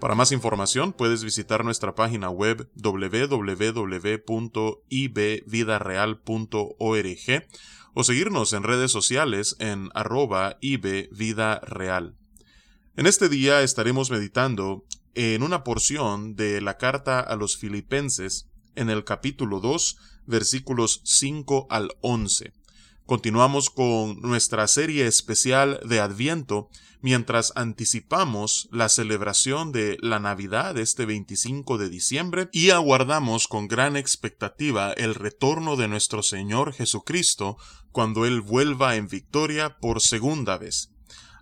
Para más información puedes visitar nuestra página web www.ibvidareal.org o seguirnos en redes sociales en arroba Vida Real. En este día estaremos meditando en una porción de la carta a los filipenses en el capítulo 2 versículos 5 al 11. Continuamos con nuestra serie especial de Adviento mientras anticipamos la celebración de la Navidad este 25 de diciembre y aguardamos con gran expectativa el retorno de nuestro Señor Jesucristo cuando Él vuelva en victoria por segunda vez.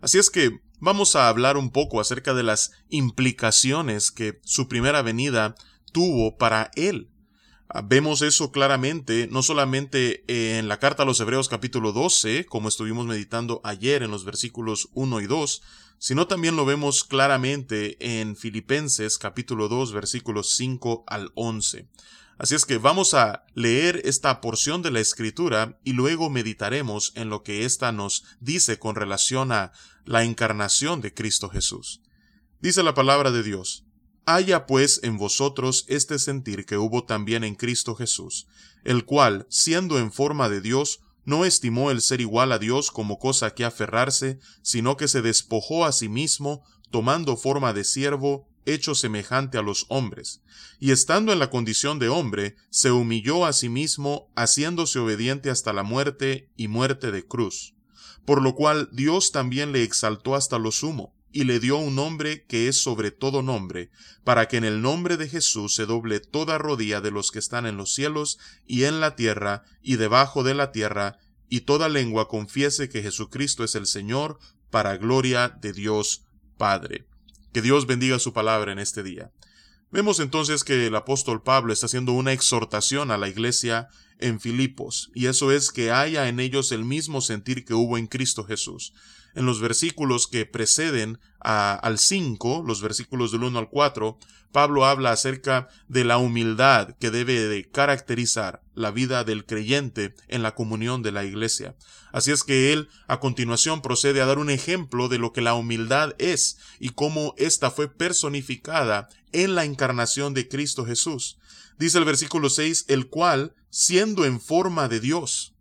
Así es que vamos a hablar un poco acerca de las implicaciones que su primera venida tuvo para Él vemos eso claramente, no solamente en la carta a los Hebreos capítulo 12, como estuvimos meditando ayer en los versículos 1 y 2, sino también lo vemos claramente en Filipenses capítulo 2 versículos 5 al 11. Así es que vamos a leer esta porción de la escritura y luego meditaremos en lo que ésta nos dice con relación a la encarnación de Cristo Jesús. Dice la palabra de Dios, Haya pues en vosotros este sentir que hubo también en Cristo Jesús, el cual, siendo en forma de Dios, no estimó el ser igual a Dios como cosa que aferrarse, sino que se despojó a sí mismo, tomando forma de siervo, hecho semejante a los hombres, y estando en la condición de hombre, se humilló a sí mismo, haciéndose obediente hasta la muerte y muerte de cruz. Por lo cual Dios también le exaltó hasta lo sumo, y le dio un nombre que es sobre todo nombre, para que en el nombre de Jesús se doble toda rodilla de los que están en los cielos y en la tierra y debajo de la tierra, y toda lengua confiese que Jesucristo es el Señor, para gloria de Dios Padre. Que Dios bendiga su palabra en este día. Vemos entonces que el apóstol Pablo está haciendo una exhortación a la iglesia en Filipos, y eso es que haya en ellos el mismo sentir que hubo en Cristo Jesús en los versículos que preceden al 5, los versículos del 1 al 4, Pablo habla acerca de la humildad que debe de caracterizar la vida del creyente en la comunión de la iglesia. Así es que él a continuación procede a dar un ejemplo de lo que la humildad es y cómo ésta fue personificada en la encarnación de Cristo Jesús. Dice el versículo 6, el cual, siendo en forma de Dios,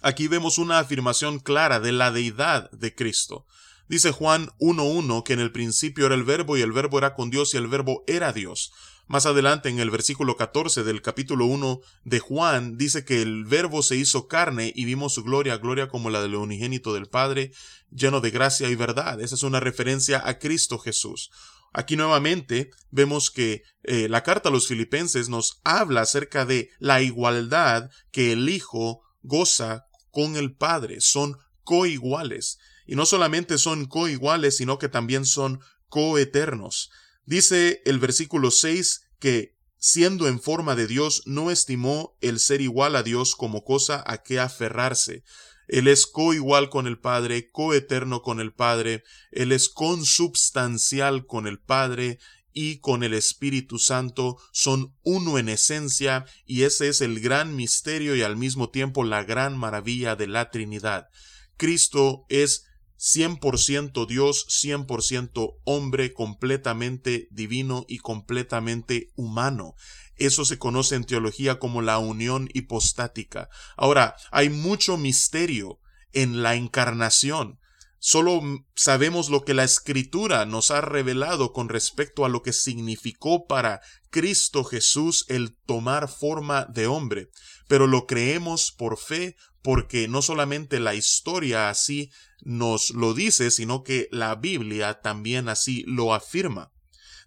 Aquí vemos una afirmación clara de la deidad de Cristo. Dice Juan 1.1 que en el principio era el verbo y el verbo era con Dios y el verbo era Dios. Más adelante en el versículo 14 del capítulo 1 de Juan dice que el verbo se hizo carne y vimos su gloria, gloria como la del unigénito del Padre, lleno de gracia y verdad. Esa es una referencia a Cristo Jesús. Aquí nuevamente vemos que eh, la carta a los filipenses nos habla acerca de la igualdad que el Hijo goza con el Padre, son coiguales. Y no solamente son coiguales, sino que también son coeternos. Dice el versículo 6 que, siendo en forma de Dios, no estimó el ser igual a Dios como cosa a que aferrarse. Él es coigual con el Padre, coeterno con el Padre, Él es consubstancial con el Padre, y con el Espíritu Santo son uno en esencia y ese es el gran misterio y al mismo tiempo la gran maravilla de la Trinidad. Cristo es 100% Dios, 100% hombre, completamente divino y completamente humano. Eso se conoce en teología como la unión hipostática. Ahora, hay mucho misterio en la encarnación. Solo sabemos lo que la escritura nos ha revelado con respecto a lo que significó para Cristo Jesús el tomar forma de hombre, pero lo creemos por fe porque no solamente la historia así nos lo dice, sino que la Biblia también así lo afirma.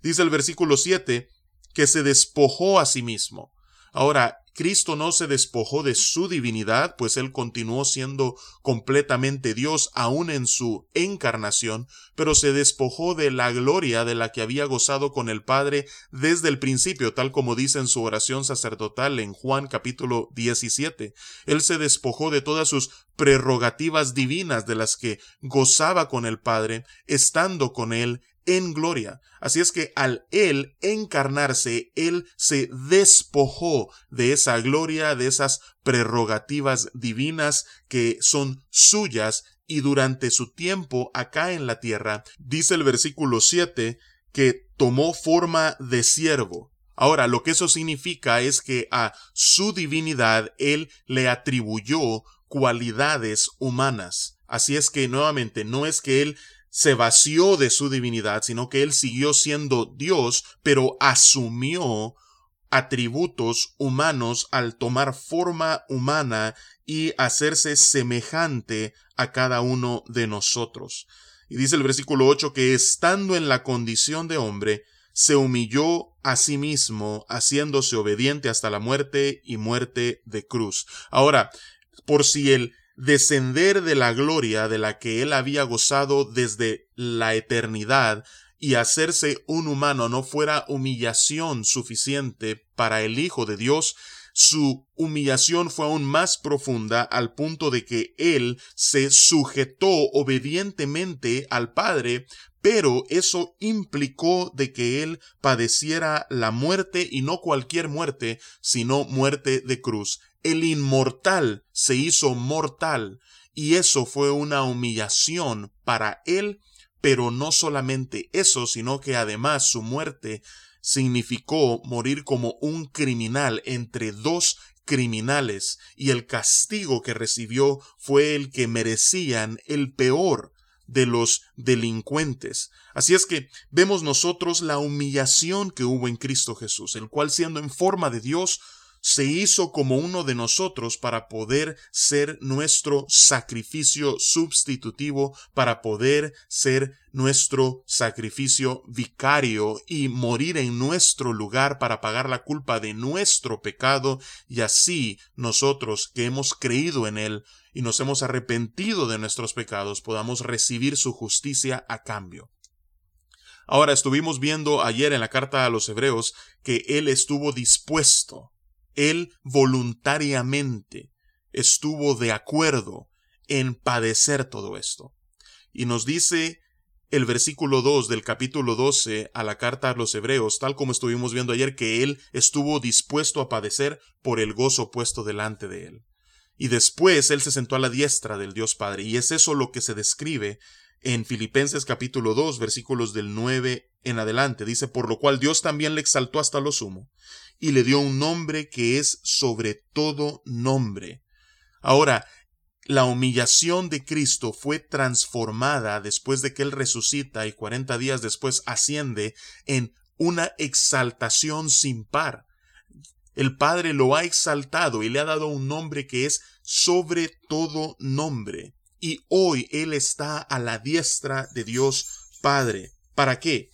Dice el versículo 7 que se despojó a sí mismo. Ahora, Cristo no se despojó de su divinidad, pues él continuó siendo completamente Dios aún en su encarnación, pero se despojó de la gloria de la que había gozado con el Padre desde el principio, tal como dice en su oración sacerdotal en Juan capítulo 17. Él se despojó de todas sus prerrogativas divinas de las que gozaba con el Padre, estando con él en gloria. Así es que al Él encarnarse, Él se despojó de gloria, de esas prerrogativas divinas que son suyas y durante su tiempo acá en la tierra, dice el versículo 7, que tomó forma de siervo. Ahora, lo que eso significa es que a su divinidad Él le atribuyó cualidades humanas. Así es que nuevamente no es que Él se vació de su divinidad, sino que él siguió siendo Dios, pero asumió atributos humanos al tomar forma humana y hacerse semejante a cada uno de nosotros. Y dice el versículo 8 que estando en la condición de hombre, se humilló a sí mismo, haciéndose obediente hasta la muerte y muerte de cruz. Ahora, por si el descender de la gloria de la que él había gozado desde la eternidad y hacerse un humano no fuera humillación suficiente para el Hijo de Dios, su humillación fue aún más profunda al punto de que él se sujetó obedientemente al Padre, pero eso implicó de que él padeciera la muerte y no cualquier muerte, sino muerte de cruz. El inmortal se hizo mortal, y eso fue una humillación para él, pero no solamente eso, sino que además su muerte significó morir como un criminal entre dos criminales, y el castigo que recibió fue el que merecían el peor de los delincuentes. Así es que vemos nosotros la humillación que hubo en Cristo Jesús, el cual siendo en forma de Dios, se hizo como uno de nosotros para poder ser nuestro sacrificio sustitutivo, para poder ser nuestro sacrificio vicario y morir en nuestro lugar para pagar la culpa de nuestro pecado y así nosotros que hemos creído en Él y nos hemos arrepentido de nuestros pecados podamos recibir su justicia a cambio. Ahora estuvimos viendo ayer en la carta a los Hebreos que Él estuvo dispuesto él voluntariamente estuvo de acuerdo en padecer todo esto. Y nos dice el versículo 2 del capítulo 12 a la carta a los Hebreos, tal como estuvimos viendo ayer, que Él estuvo dispuesto a padecer por el gozo puesto delante de Él. Y después Él se sentó a la diestra del Dios Padre, y es eso lo que se describe en Filipenses capítulo 2, versículos del 9 en adelante. Dice, por lo cual Dios también le exaltó hasta lo sumo y le dio un nombre que es sobre todo nombre. Ahora, la humillación de Cristo fue transformada después de que Él resucita y cuarenta días después asciende en una exaltación sin par. El Padre lo ha exaltado y le ha dado un nombre que es sobre todo nombre. Y hoy Él está a la diestra de Dios Padre. ¿Para qué?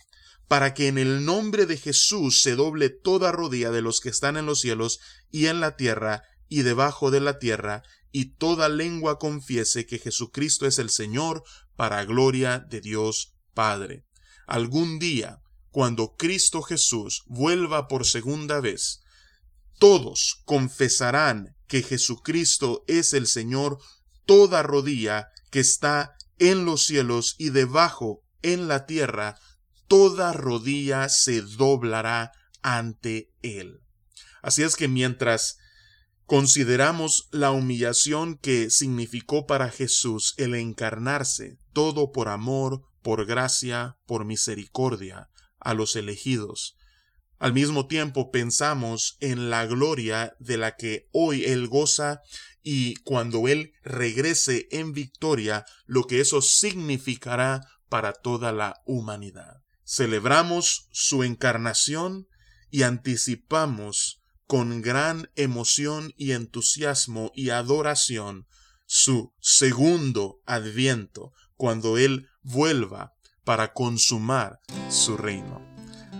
Para que en el nombre de Jesús se doble toda rodilla de los que están en los cielos y en la tierra y debajo de la tierra, y toda lengua confiese que Jesucristo es el Señor, para gloria de Dios Padre. Algún día, cuando Cristo Jesús vuelva por segunda vez, todos confesarán que Jesucristo es el Señor, toda rodilla que está en los cielos y debajo en la tierra, toda rodilla se doblará ante Él. Así es que mientras consideramos la humillación que significó para Jesús el encarnarse, todo por amor, por gracia, por misericordia, a los elegidos, al mismo tiempo pensamos en la gloria de la que hoy Él goza y cuando Él regrese en victoria, lo que eso significará para toda la humanidad celebramos su encarnación y anticipamos con gran emoción y entusiasmo y adoración su segundo adviento, cuando Él vuelva para consumar su reino.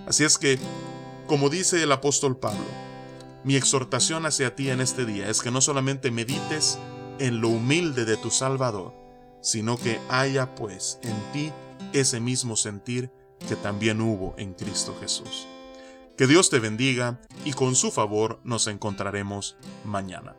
Así es que, como dice el apóstol Pablo, Mi exhortación hacia ti en este día es que no solamente medites en lo humilde de tu Salvador, sino que haya pues en ti ese mismo sentir que también hubo en Cristo Jesús. Que Dios te bendiga y con su favor nos encontraremos mañana.